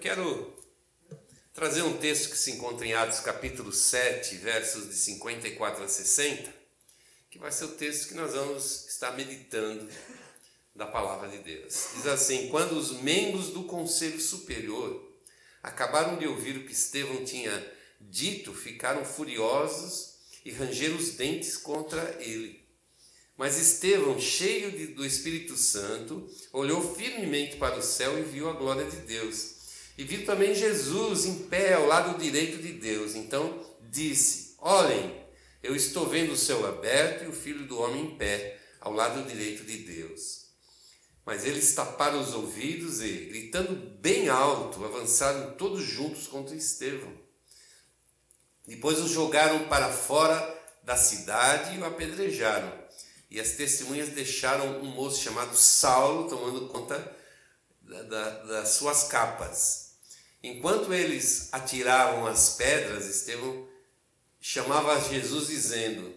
quero trazer um texto que se encontra em Atos capítulo 7, versos de 54 a 60, que vai ser o texto que nós vamos estar meditando da palavra de Deus. Diz assim: Quando os membros do conselho superior acabaram de ouvir o que Estevão tinha dito, ficaram furiosos e rangeram os dentes contra ele. Mas Estevão, cheio de, do Espírito Santo, olhou firmemente para o céu e viu a glória de Deus. E viu também Jesus em pé ao lado direito de Deus. Então disse: Olhem, eu estou vendo o céu aberto e o filho do homem em pé ao lado direito de Deus. Mas eles taparam os ouvidos e, gritando bem alto, avançaram todos juntos contra Estevão. Depois o jogaram para fora da cidade e o apedrejaram. E as testemunhas deixaram um moço chamado Saulo tomando conta da, da, das suas capas. Enquanto eles atiravam as pedras, Estevão chamava Jesus dizendo: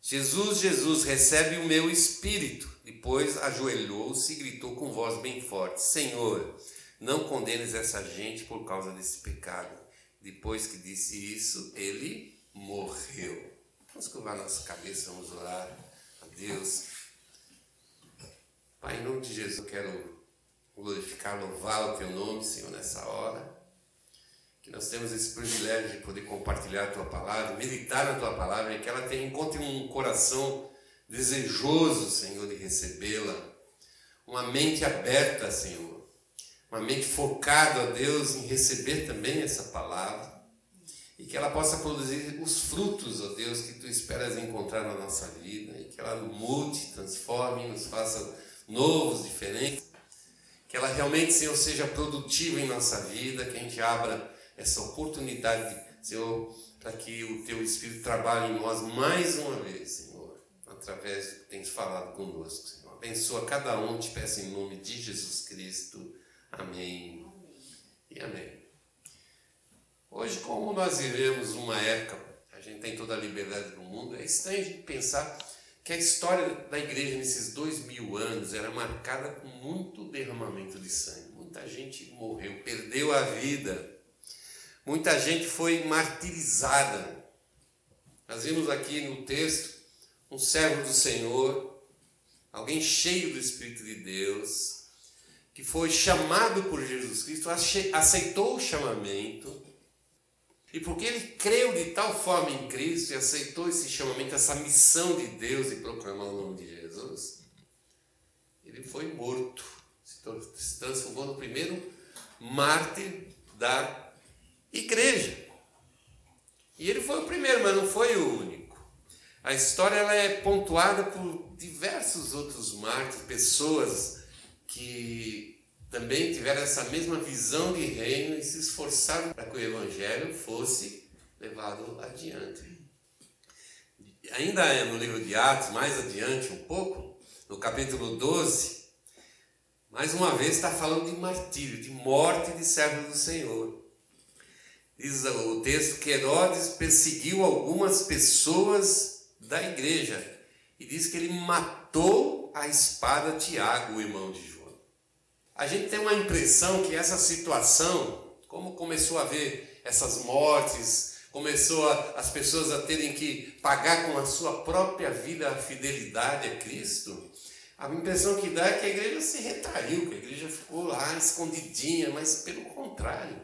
Jesus, Jesus, recebe o meu espírito. Depois ajoelhou-se e gritou com voz bem forte: Senhor, não condenes essa gente por causa desse pecado. Depois que disse isso, ele morreu. Vamos curvar nossa cabeça, vamos orar a Deus. Pai, em nome de Jesus, eu quero glorificar, louvar o teu nome, Senhor, nessa hora. Que nós temos esse privilégio de poder compartilhar a tua palavra, meditar na tua palavra e que ela tenha, encontre um coração desejoso, Senhor, de recebê-la. Uma mente aberta, Senhor uma mente focada a Deus em receber também essa palavra e que ela possa produzir os frutos, ó Deus, que tu esperas encontrar na nossa vida e que ela mude, transforme, nos faça novos, diferentes, que ela realmente, Senhor, seja produtiva em nossa vida, que a gente abra essa oportunidade, Senhor, para que o teu Espírito trabalhe em nós mais uma vez, Senhor, através do que tens falado conosco, Senhor. Abençoa cada um, te peço em nome de Jesus Cristo. Amém. E amém. Hoje, como nós vivemos uma época, a gente tem toda a liberdade do mundo, é estranho a gente pensar que a história da igreja nesses dois mil anos era marcada com muito derramamento de sangue. Muita gente morreu, perdeu a vida. Muita gente foi martirizada. Nós vimos aqui no texto um servo do Senhor, alguém cheio do Espírito de Deus, que foi chamado por Jesus Cristo, aceitou o chamamento, e porque ele creu de tal forma em Cristo e aceitou esse chamamento, essa missão de Deus de proclamar o nome de Jesus, ele foi morto, se transformou no primeiro mártir da igreja. E ele foi o primeiro, mas não foi o único. A história ela é pontuada por diversos outros mártires, pessoas que também tiveram essa mesma visão de reino e se esforçaram para que o evangelho fosse levado adiante. Ainda é no livro de Atos, mais adiante um pouco, no capítulo 12, mais uma vez está falando de martírio, de morte de servos do Senhor. Diz o texto que Herodes perseguiu algumas pessoas da igreja e diz que ele matou a espada Tiago, o irmão de João a gente tem uma impressão que essa situação, como começou a haver essas mortes, começou a, as pessoas a terem que pagar com a sua própria vida a fidelidade a Cristo, a impressão que dá é que a igreja se retraiu, que a igreja ficou lá escondidinha, mas pelo contrário.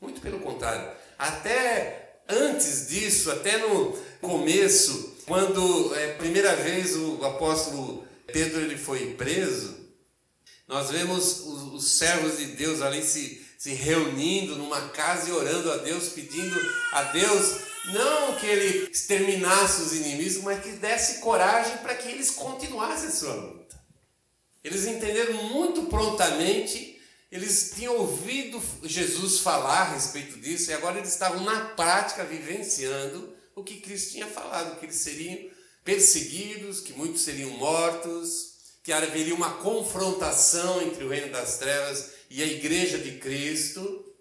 Muito pelo contrário. Até antes disso, até no começo, quando é, primeira vez o apóstolo Pedro ele foi preso, nós vemos os, os servos de Deus ali se, se reunindo numa casa e orando a Deus, pedindo a Deus não que ele exterminasse os inimigos, mas que desse coragem para que eles continuassem a sua luta. Eles entenderam muito prontamente, eles tinham ouvido Jesus falar a respeito disso e agora eles estavam na prática vivenciando o que Cristo tinha falado, que eles seriam perseguidos, que muitos seriam mortos, que haveria uma confrontação entre o reino das trevas e a igreja de Cristo.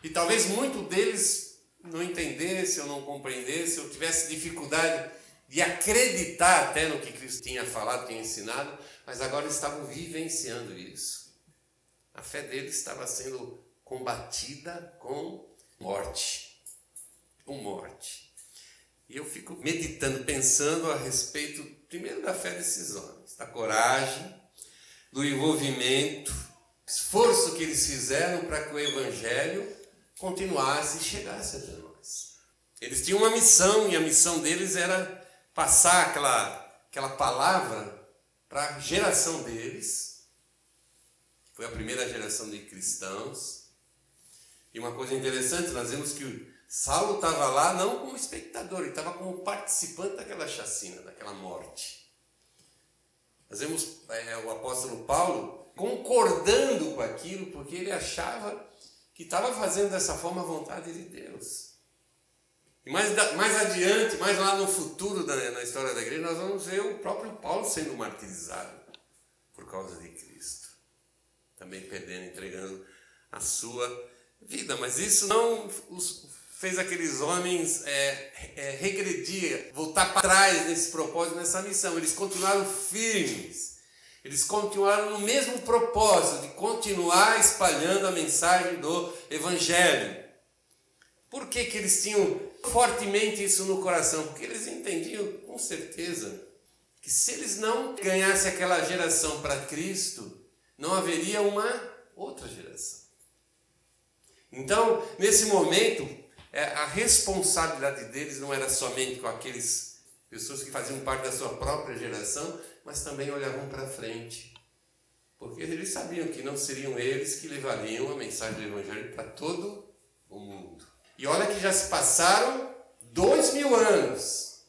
E talvez muito deles não entendesse ou não compreendesse ou tivesse dificuldade de acreditar até no que Cristo tinha falado, tinha ensinado, mas agora estavam vivenciando isso. A fé deles estava sendo combatida com morte. Com morte. E eu fico meditando, pensando a respeito, primeiro, da fé desses homens, da coragem, do envolvimento, esforço que eles fizeram para que o Evangelho continuasse e chegasse até nós. Eles tinham uma missão e a missão deles era passar aquela, aquela palavra para a geração deles. Foi a primeira geração de cristãos. E uma coisa interessante, nós vemos que Saulo estava lá não como espectador, ele estava como participante daquela chacina, daquela morte. Nós vemos é, o apóstolo Paulo concordando com aquilo, porque ele achava que estava fazendo dessa forma a vontade de Deus. E mais, mais adiante, mais lá no futuro da, na história da igreja, nós vamos ver o próprio Paulo sendo martirizado por causa de Cristo. Também perdendo, entregando a sua vida. Mas isso não os, fez aqueles homens é, é, regredir, voltar para trás nesse propósito, nessa missão. Eles continuaram firmes. Eles continuaram no mesmo propósito de continuar espalhando a mensagem do Evangelho. Por que, que eles tinham fortemente isso no coração? Porque eles entendiam com certeza que se eles não ganhassem aquela geração para Cristo, não haveria uma outra geração. Então, nesse momento, a responsabilidade deles não era somente com aqueles pessoas que faziam parte da sua própria geração, mas também olhavam para frente. Porque eles sabiam que não seriam eles que levariam a mensagem do Evangelho para todo o mundo. E olha que já se passaram dois mil anos.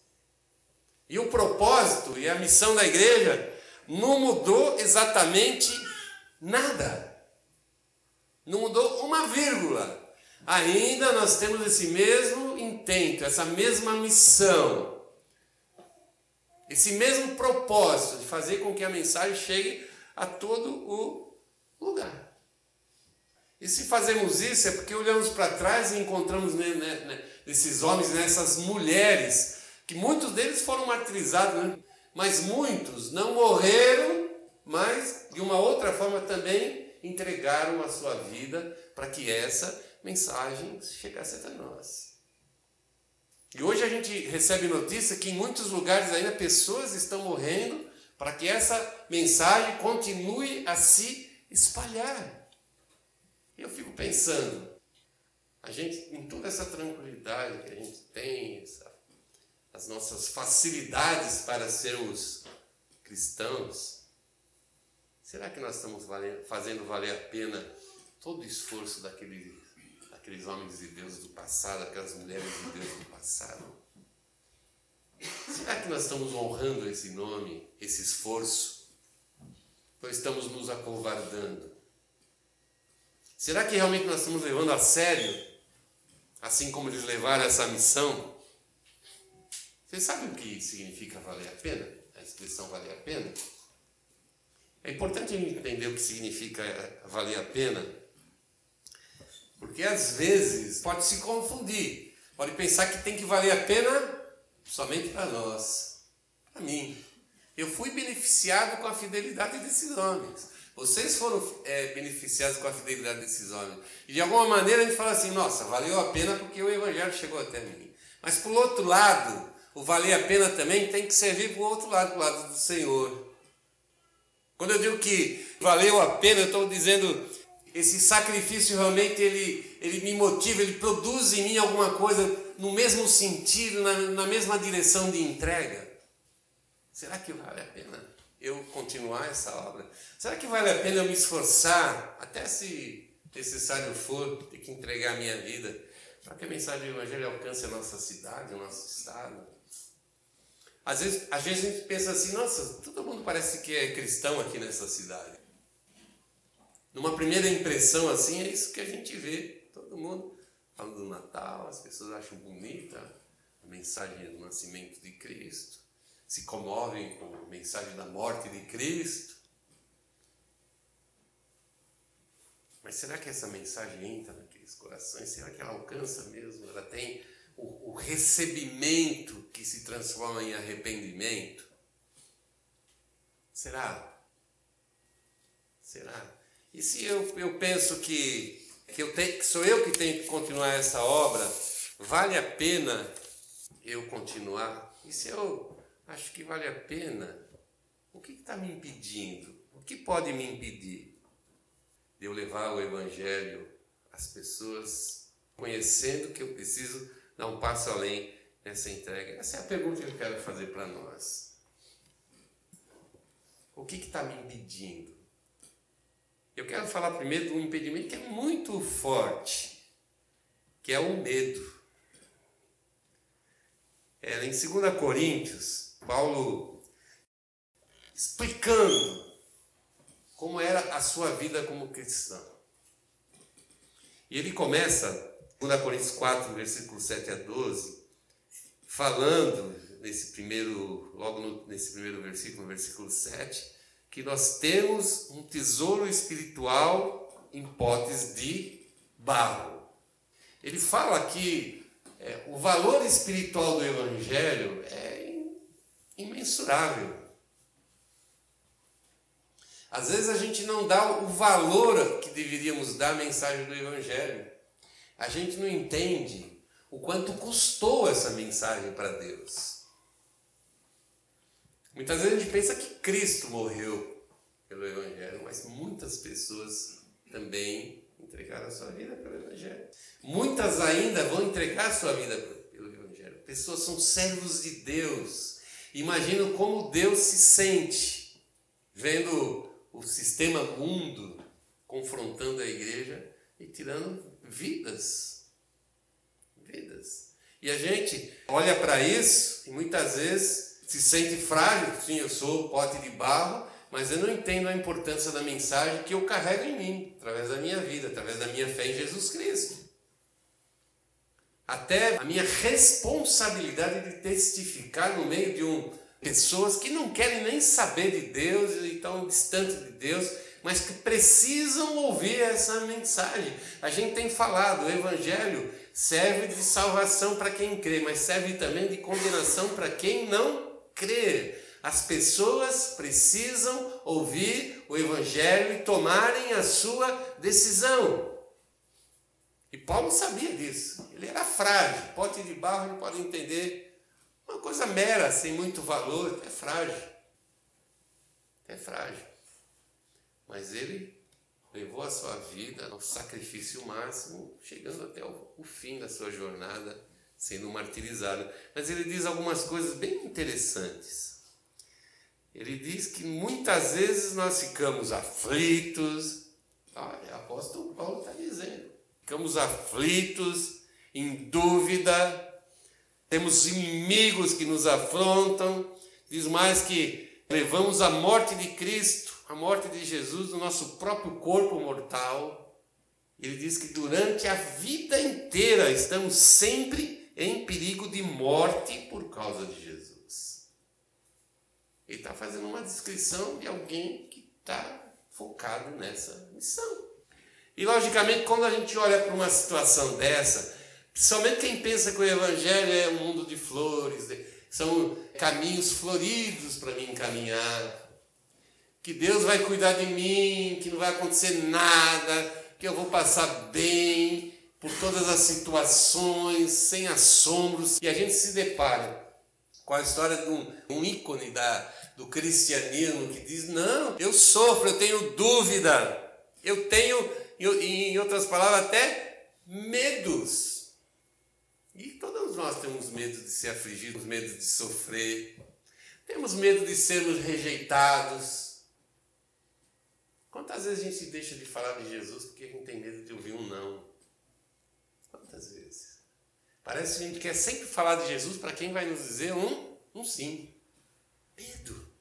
E o propósito e a missão da igreja não mudou exatamente nada. Não mudou uma vírgula. Ainda nós temos esse mesmo intento, essa mesma missão, esse mesmo propósito de fazer com que a mensagem chegue a todo o lugar. E se fazemos isso é porque olhamos para trás e encontramos nesses homens, nessas mulheres, que muitos deles foram martirizados, né? mas muitos não morreram, mas de uma outra forma também entregaram a sua vida para que essa mensagem chegasse até nós. E hoje a gente recebe notícia que em muitos lugares ainda pessoas estão morrendo para que essa mensagem continue a se espalhar. Eu fico pensando, a gente, em toda essa tranquilidade que a gente tem, essa, as nossas facilidades para sermos cristãos, será que nós estamos valendo, fazendo valer a pena todo o esforço daquele, daqueles homens de Deus do passado, aquelas mulheres de Deus do passado? Será que nós estamos honrando esse nome, esse esforço? Ou estamos nos acovardando? Será que realmente nós estamos levando a sério, assim como eles levaram essa missão? Vocês sabem o que significa valer a pena? A expressão valer a pena? É importante entender o que significa valer a pena, porque às vezes pode se confundir, pode pensar que tem que valer a pena somente para nós, para mim. Eu fui beneficiado com a fidelidade desses homens. Vocês foram é, beneficiados com a fidelidade desses homens. E de alguma maneira a gente fala assim: nossa, valeu a pena porque o Evangelho chegou até mim. Mas por outro lado, o valer a pena também tem que servir para o outro lado, para o lado do Senhor. Quando eu digo que valeu a pena, eu estou dizendo esse sacrifício realmente ele, ele me motiva, ele produz em mim alguma coisa no mesmo sentido, na, na mesma direção de entrega. Será que vale a pena? eu continuar essa obra? Será que vale a pena eu me esforçar, até se necessário for, ter que entregar a minha vida, para que a mensagem do Evangelho alcance a nossa cidade, o nosso estado? Às vezes, às vezes a gente pensa assim, nossa, todo mundo parece que é cristão aqui nessa cidade. Numa primeira impressão assim, é isso que a gente vê. Todo mundo falando do Natal, as pessoas acham bonita a mensagem do nascimento de Cristo se comovem com a mensagem da morte de Cristo. Mas será que essa mensagem entra naqueles corações? Será que ela alcança mesmo? Ela tem o, o recebimento que se transforma em arrependimento? Será? Será? E se eu, eu penso que, que, eu tenho, que sou eu que tenho que continuar essa obra, vale a pena eu continuar? E se eu acho que vale a pena, o que está me impedindo? O que pode me impedir de eu levar o Evangelho às pessoas, conhecendo que eu preciso dar um passo além nessa entrega? Essa é a pergunta que eu quero fazer para nós. O que está me impedindo? Eu quero falar primeiro de um impedimento que é muito forte, que é o medo. É, em 2 Coríntios, Paulo explicando como era a sua vida como cristão. E ele começa, 2 Coríntios 4, versículo 7 a 12, falando nesse primeiro, logo no, nesse primeiro versículo, no versículo 7, que nós temos um tesouro espiritual em potes de barro. Ele fala que é, o valor espiritual do Evangelho é imensurável. Às vezes a gente não dá o valor que deveríamos dar à mensagem do Evangelho. A gente não entende o quanto custou essa mensagem para Deus. Muitas vezes a gente pensa que Cristo morreu pelo Evangelho, mas muitas pessoas também entregaram a sua vida pelo Evangelho. Muitas ainda vão entregar a sua vida pelo Evangelho. Pessoas são servos de Deus. Imagino como Deus se sente vendo o sistema mundo confrontando a igreja e tirando vidas. Vidas. E a gente olha para isso e muitas vezes se sente frágil, sim, eu sou pote de barro, mas eu não entendo a importância da mensagem que eu carrego em mim, através da minha vida, através da minha fé em Jesus Cristo. Até a minha responsabilidade de testificar no meio de um pessoas que não querem nem saber de Deus e estão distantes de Deus, mas que precisam ouvir essa mensagem. A gente tem falado, o evangelho serve de salvação para quem crê, mas serve também de condenação para quem não crer. As pessoas precisam ouvir o Evangelho e tomarem a sua decisão. E Paulo sabia disso. Ele era frágil. Pote de barro não pode entender. Uma coisa mera, sem muito valor, é frágil. É frágil. Mas ele levou a sua vida ao sacrifício máximo, chegando até o fim da sua jornada sendo martirizado. Mas ele diz algumas coisas bem interessantes. Ele diz que muitas vezes nós ficamos aflitos. Olha, o apóstolo Paulo está dizendo. Ficamos aflitos, em dúvida, temos inimigos que nos afrontam. Diz mais que levamos a morte de Cristo, a morte de Jesus no nosso próprio corpo mortal. Ele diz que durante a vida inteira estamos sempre em perigo de morte por causa de Jesus. Ele está fazendo uma descrição de alguém que está focado nessa missão. E logicamente, quando a gente olha para uma situação dessa, principalmente quem pensa que o Evangelho é um mundo de flores, são caminhos floridos para mim encaminhar, que Deus vai cuidar de mim, que não vai acontecer nada, que eu vou passar bem, por todas as situações, sem assombros, e a gente se depara com a história de um, um ícone da, do cristianismo que diz: Não, eu sofro, eu tenho dúvida, eu tenho, em outras palavras, até medos. E todos nós temos medo de ser afligidos, medo de sofrer, temos medo de sermos rejeitados. Quantas vezes a gente deixa de falar de Jesus porque a gente tem medo de ouvir um não? Parece que a gente quer sempre falar de Jesus para quem vai nos dizer um, um sim. Medo.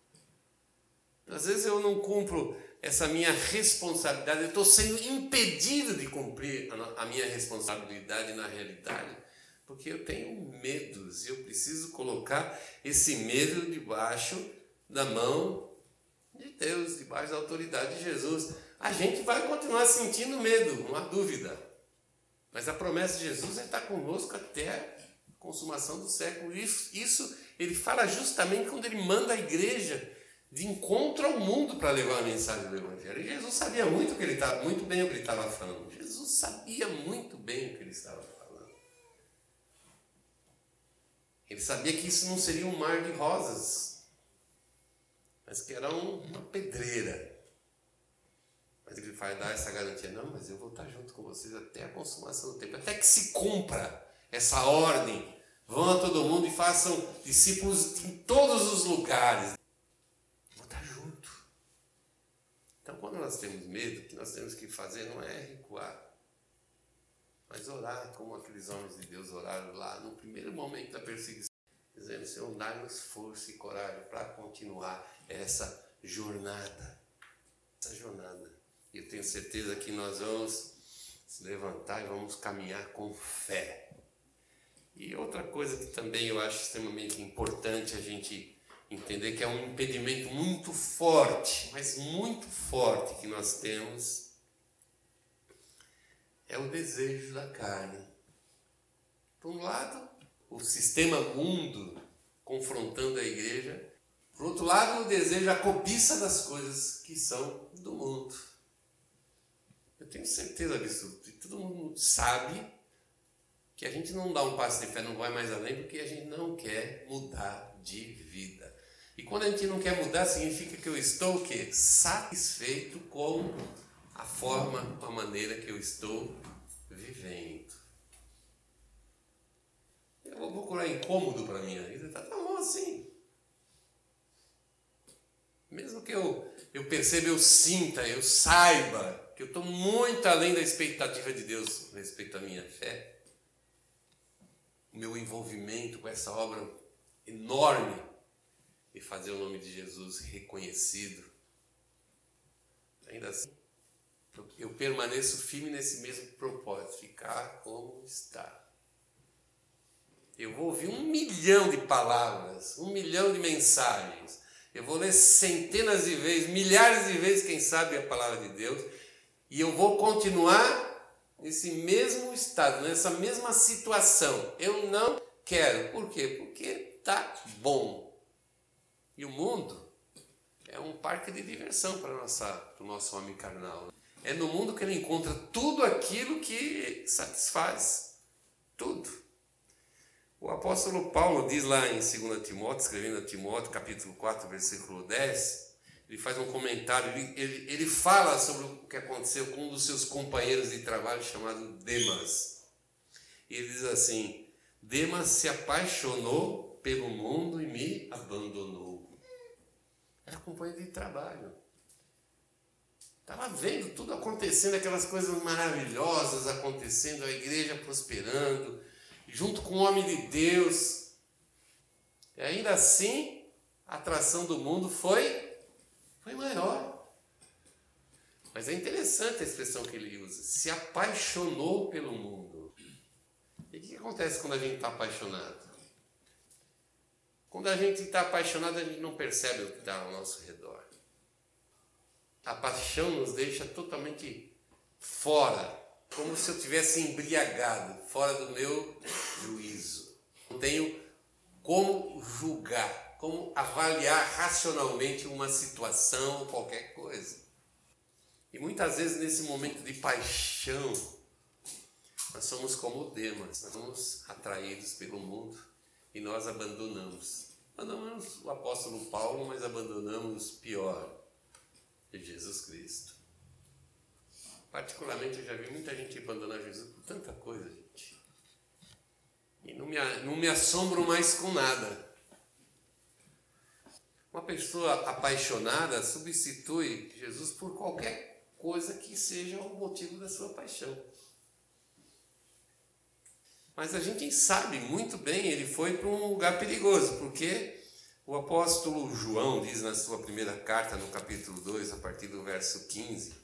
Às vezes eu não cumpro essa minha responsabilidade, eu estou sendo impedido de cumprir a minha responsabilidade na realidade, porque eu tenho medos e eu preciso colocar esse medo debaixo da mão de Deus, debaixo da autoridade de Jesus. A gente vai continuar sentindo medo, há dúvida. Mas a promessa de Jesus é estar conosco até a consumação do século. Isso, isso ele fala justamente quando ele manda a igreja de encontro ao mundo para levar a mensagem do Evangelho. E Jesus sabia muito, que ele estava, muito bem o que ele estava falando. Jesus sabia muito bem o que ele estava falando. Ele sabia que isso não seria um mar de rosas, mas que era uma pedreira. Mas ele vai dar essa garantia, não, mas eu vou estar junto com vocês até a consumação do tempo, até que se cumpra essa ordem. Vão a todo mundo e façam discípulos em todos os lugares. Então, quando nós temos medo, o que nós temos que fazer não é recuar, mas orar como aqueles homens de Deus oraram lá no primeiro momento da perseguição, dizendo: Senhor, dá-nos força e coragem para continuar essa jornada. Essa jornada. Eu tenho certeza que nós vamos se levantar e vamos caminhar com fé. E outra coisa que também eu acho extremamente importante a gente entender que é um impedimento muito forte, mas muito forte que nós temos, é o desejo da carne. Por um lado, o sistema mundo confrontando a igreja, por outro lado, o desejo, a cobiça das coisas que são do mundo. Tenho certeza disso, todo mundo sabe que a gente não dá um passo de fé, não vai mais além, porque a gente não quer mudar de vida. E quando a gente não quer mudar, significa que eu estou o quê? Satisfeito com a forma, com a maneira que eu estou vivendo. Eu vou procurar incômodo para minha vida, tá, tá bom assim. Mesmo que eu, eu perceba, eu sinta, eu saiba que eu estou muito além da expectativa de Deus respeito à minha fé, o meu envolvimento com essa obra enorme e fazer o nome de Jesus reconhecido. Ainda assim, eu permaneço firme nesse mesmo propósito, ficar como está. Eu vou ouvir um milhão de palavras, um milhão de mensagens. Eu vou ler centenas de vezes, milhares de vezes, quem sabe, a palavra de Deus. E eu vou continuar nesse mesmo estado, nessa mesma situação. Eu não quero. Por quê? Porque tá bom. E o mundo é um parque de diversão para, para o nosso homem carnal. É no mundo que ele encontra tudo aquilo que satisfaz. Tudo. O apóstolo Paulo diz lá em 2 Timóteo, escrevendo a Timóteo, capítulo 4, versículo 10, ele faz um comentário, ele, ele, ele fala sobre o que aconteceu com um dos seus companheiros de trabalho chamado Demas. Ele diz assim: Demas se apaixonou pelo mundo e me abandonou. Era companheiro de trabalho. Estava vendo tudo acontecendo, aquelas coisas maravilhosas acontecendo, a igreja prosperando, junto com o homem de Deus. E ainda assim, a atração do mundo foi, foi maior. Mas é interessante a expressão que ele usa: se apaixonou pelo mundo. E o que acontece quando a gente está apaixonado? Quando a gente está apaixonado, a gente não percebe o que está ao nosso redor. A paixão nos deixa totalmente fora, como se eu tivesse embriagado, fora do meu juízo. Não tenho como julgar, como avaliar racionalmente uma situação ou qualquer coisa. E muitas vezes nesse momento de paixão, nós somos como Demas, nós somos atraídos pelo mundo e nós abandonamos. Abandonamos o apóstolo Paulo, mas abandonamos pior, Jesus Cristo. Particularmente eu já vi muita gente abandonar Jesus por tanta coisa, gente. E não me, não me assombro mais com nada. Uma pessoa apaixonada substitui Jesus por qualquer coisa que seja o motivo da sua paixão. Mas a gente sabe muito bem, ele foi para um lugar perigoso, porque o apóstolo João diz na sua primeira carta, no capítulo 2, a partir do verso 15,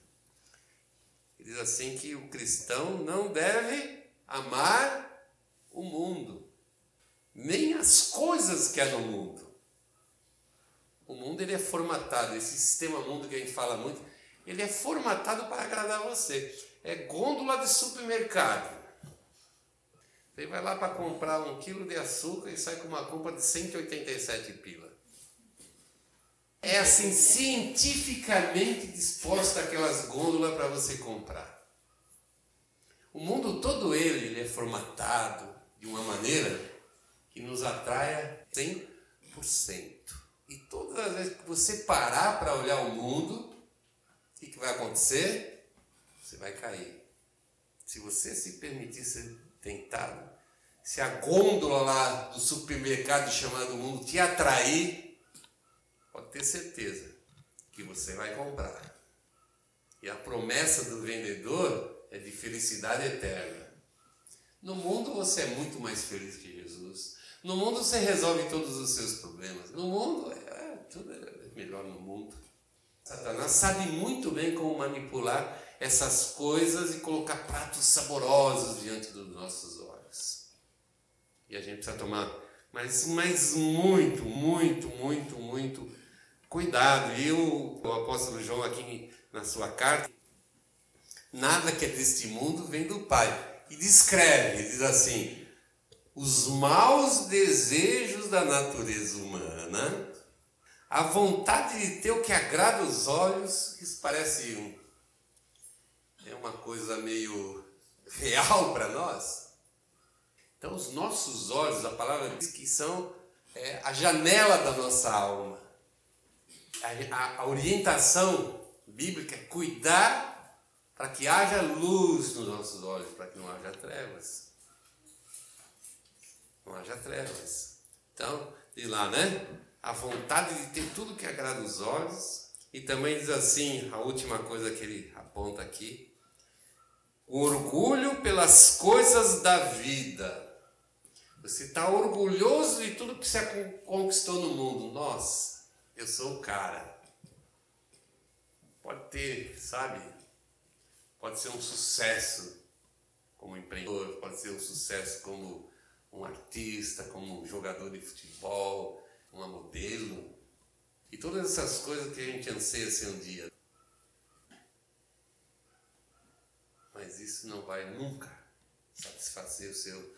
ele diz assim que o cristão não deve amar o mundo, nem as coisas que há no mundo. O mundo ele é formatado, esse sistema mundo que a gente fala muito, ele é formatado para agradar você. É gôndola de supermercado. Você vai lá para comprar um quilo de açúcar e sai com uma compra de 187 pila. é assim cientificamente disposta aquelas gôndolas para você comprar. O mundo todo ele, ele é formatado de uma maneira que nos atraia 100%. E todas as vezes que você parar para olhar o mundo, o que, que vai acontecer? Você vai cair. Se você se permitir ser tentado, se a gôndola lá do supermercado chamado mundo te atrair, pode ter certeza que você vai comprar. E a promessa do vendedor é de felicidade eterna. No mundo você é muito mais feliz que Jesus. No mundo você resolve todos os seus problemas. No mundo, tudo é melhor no mundo. Satanás sabe muito bem como manipular essas coisas e colocar pratos saborosos diante dos nossos olhos. E a gente precisa tomar, mas, mas muito, muito, muito, muito cuidado. E o, o apóstolo João aqui na sua carta, nada que é deste mundo vem do Pai. E descreve, diz assim, os maus desejos da natureza humana, a vontade de ter o que agrada os olhos, isso parece um, é uma coisa meio real para nós. Então, os nossos olhos, a palavra diz que são é, a janela da nossa alma. A, a, a orientação bíblica é cuidar para que haja luz nos nossos olhos, para que não haja trevas não haja trevas. Então, diz lá, né? A vontade de ter tudo que agrada os olhos. E também diz assim, a última coisa que ele aponta aqui: o orgulho pelas coisas da vida. Você está orgulhoso de tudo que você conquistou no mundo. Nossa, eu sou o cara. Pode ter, sabe? Pode ser um sucesso como empreendedor, pode ser um sucesso como um artista, como um jogador de futebol, uma modelo. E todas essas coisas que a gente anseia ser um dia. Mas isso não vai nunca satisfazer o seu,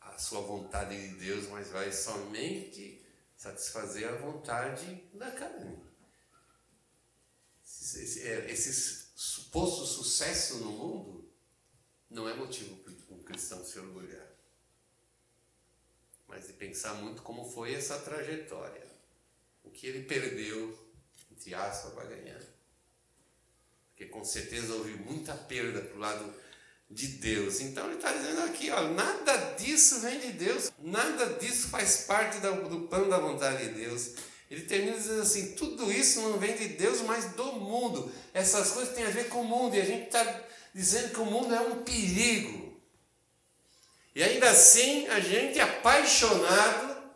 a sua vontade de Deus, mas vai somente satisfazer a vontade da carne. Esse, é, esse suposto sucesso no mundo não é motivo para um cristão se orgulhar mas de pensar muito como foi essa trajetória. O que ele perdeu, entre aspas, para ganhar. Porque com certeza houve muita perda para o lado de Deus. Então ele está dizendo aqui, ó, nada disso vem de Deus, nada disso faz parte do plano da vontade de Deus. Ele termina dizendo assim: tudo isso não vem de Deus, mas do mundo. Essas coisas têm a ver com o mundo, e a gente está dizendo que o mundo é um perigo. E ainda assim, a gente apaixonado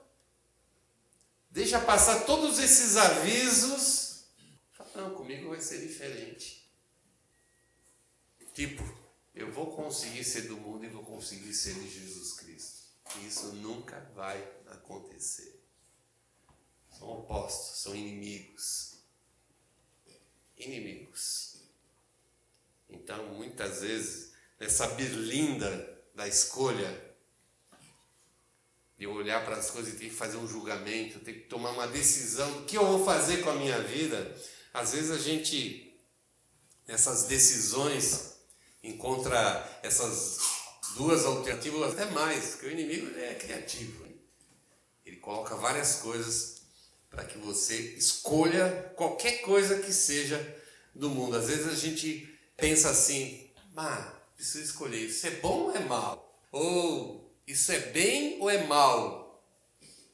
deixa passar todos esses avisos. Fala, não, comigo vai ser diferente. Tipo, eu vou conseguir ser do mundo e vou conseguir ser de Jesus Cristo. Isso nunca vai acontecer. São opostos, são inimigos. Inimigos. Então, muitas vezes, essa berlinda da escolha, de olhar para as coisas e ter que fazer um julgamento, ter que tomar uma decisão do que eu vou fazer com a minha vida. Às vezes a gente, nessas decisões, encontra essas duas alternativas, até mais, porque o inimigo é criativo. Ele coloca várias coisas para que você escolha qualquer coisa que seja do mundo. Às vezes a gente pensa assim, ah, Preciso escolher, isso é bom ou é mal? Ou isso é bem ou é mal?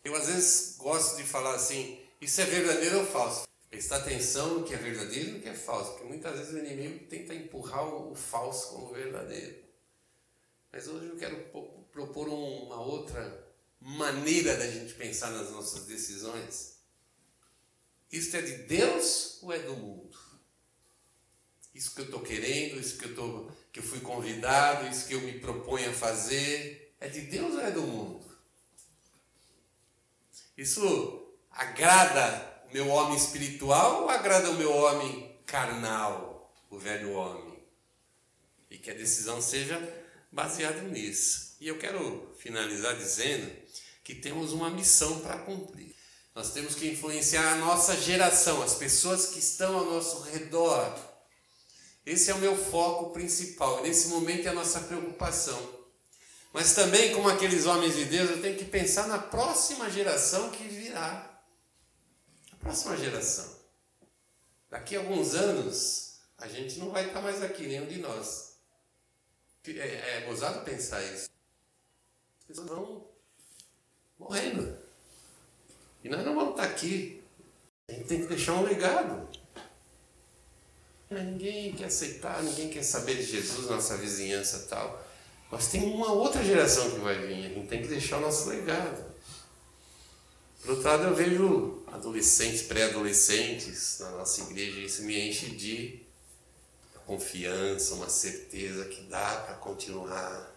Eu às vezes gosto de falar assim, isso é verdadeiro ou falso? Prestar atenção no que é verdadeiro e no que é falso, porque muitas vezes o inimigo tenta empurrar o falso como verdadeiro. Mas hoje eu quero propor uma outra maneira da gente pensar nas nossas decisões. Isso é de Deus ou é do mundo? Isso que eu estou querendo, isso que eu estou que eu fui convidado, isso que eu me proponho a fazer, é de Deus ou é do mundo? Isso agrada o meu homem espiritual ou agrada o meu homem carnal, o velho homem? E que a decisão seja baseada nisso. E eu quero finalizar dizendo que temos uma missão para cumprir. Nós temos que influenciar a nossa geração, as pessoas que estão ao nosso redor. Esse é o meu foco principal. Nesse momento é a nossa preocupação. Mas também, como aqueles homens de Deus, eu tenho que pensar na próxima geração que virá. A próxima geração. Daqui a alguns anos, a gente não vai estar mais aqui, nenhum de nós. É, é gozado pensar isso. As pessoas vão morrendo. E nós não vamos estar aqui. A gente tem que deixar um legado. Ninguém quer aceitar, ninguém quer saber de Jesus, nossa vizinhança tal. Mas tem uma outra geração que vai vir, a gente tem que deixar o nosso legado. Por outro lado, eu vejo adolescentes, pré-adolescentes na nossa igreja, isso me enche de confiança, uma certeza que dá para continuar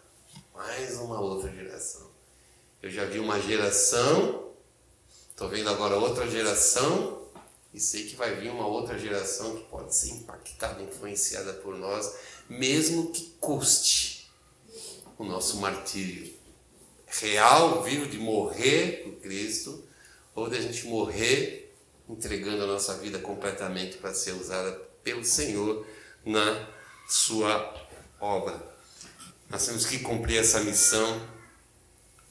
mais uma outra geração. Eu já vi uma geração, estou vendo agora outra geração, e sei que vai vir uma outra geração que pode ser impactada, influenciada por nós, mesmo que custe o nosso martírio real, vivo, de morrer por Cristo, ou de a gente morrer entregando a nossa vida completamente para ser usada pelo Senhor na sua obra. Nós temos que cumprir essa missão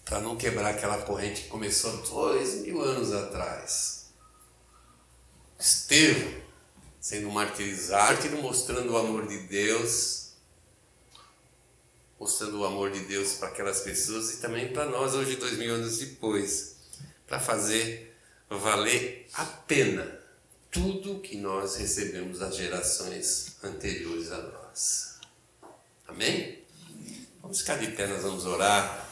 para não quebrar aquela corrente que começou dois mil anos atrás. Estevão sendo martirizado, mostrando o amor de Deus mostrando o amor de Deus para aquelas pessoas e também para nós hoje, dois mil anos depois, para fazer valer a pena tudo que nós recebemos das gerações anteriores a nós. Amém? Vamos ficar de pé, nós vamos orar.